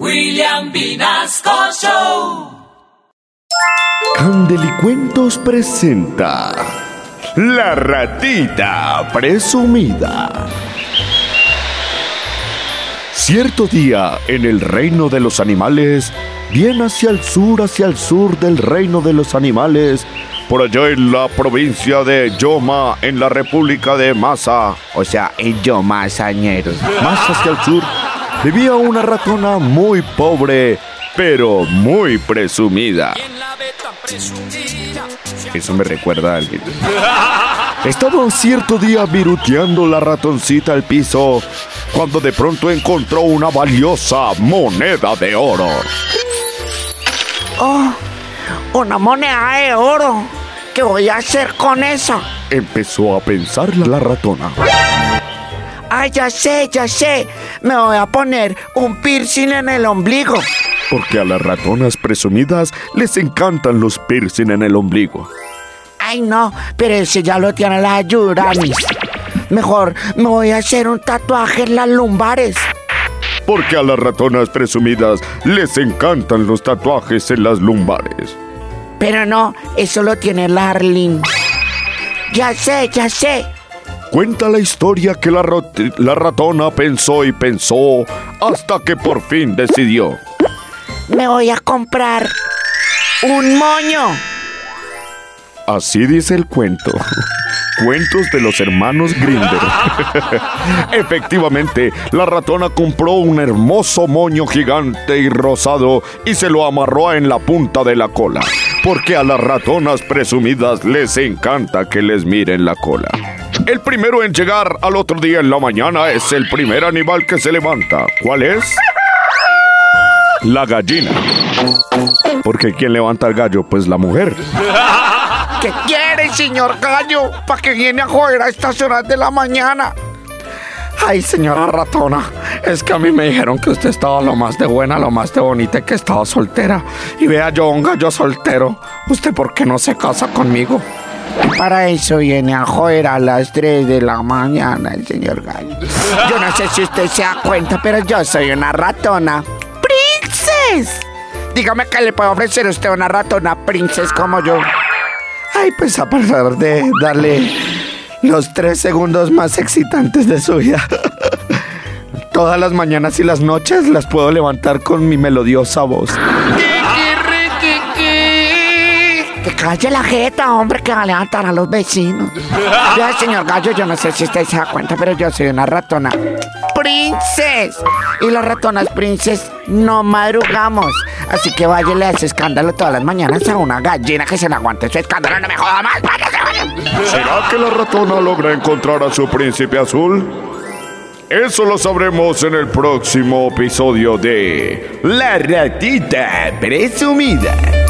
William Vinasco Show. Candelicuentos presenta La ratita presumida. Cierto día, en el reino de los animales, bien hacia el sur, hacia el sur del reino de los animales, por allá en la provincia de Yoma, en la República de Masa, o sea, en Yoma, Sañeros, más hacia el sur, vivía una ratona muy pobre, pero muy presumida. Eso me recuerda a alguien. Estaba un cierto día viruteando la ratoncita al piso cuando de pronto encontró una valiosa moneda de oro. Oh, una moneda de oro. ¿Qué voy a hacer con eso? Empezó a pensar la ratona. Ay, ya sé, ya sé. Me voy a poner un piercing en el ombligo. Porque a las ratonas presumidas les encantan los piercing en el ombligo. Ay, no, pero ese ya lo tiene la Yuranis. Mejor me voy a hacer un tatuaje en las lumbares. Porque a las ratonas presumidas les encantan los tatuajes en las lumbares. Pero no, eso lo tiene la Arlene. Ya sé, ya sé. Cuenta la historia que la, ratona pensó y pensó hasta que por fin decidió. Me voy a comprar un moño. Así dice el cuento. Cuentos de los hermanos Grinder. Efectivamente, la ratona compró un hermoso moño gigante y rosado y se lo amarró en la punta de la cola. Porque a las ratonas presumidas les encanta que les miren la cola. El primero en llegar al otro día en la mañana es el primer animal que se levanta. ¿Cuál es? La gallina. Porque ¿quién levanta el gallo? Pues la mujer. ¿Qué quiere, señor gallo? ¿Para que viene a joder a estas horas de la mañana? Ay, señora ratona, es que a mí me dijeron que usted estaba lo más de buena, lo más de bonita que estaba soltera. Y vea yo, un gallo soltero. ¿Usted por qué no se casa conmigo? Para eso viene a joder a las 3 de la mañana el señor gallo. Yo no sé si usted se da cuenta, pero yo soy una ratona. ¡Princes! Dígame que le puedo ofrecer usted una ratona princess como yo. Ay, pues a pesar de darle los tres segundos más excitantes de su vida. Todas las mañanas y las noches las puedo levantar con mi melodiosa voz. Que calle la jeta, hombre, que va a levantar a los vecinos. Ya, señor Gallo, yo no sé si usted se da cuenta, pero yo soy una ratona. ¡Princes! Y las ratonas princes no madrugamos. Así que váyale a ese escándalo todas las mañanas a una gallina que se le aguante su escándalo. No me joda más, váyase, váyase. ¿Será que la ratona logra encontrar a su príncipe azul? Eso lo sabremos en el próximo episodio de La ratita presumida.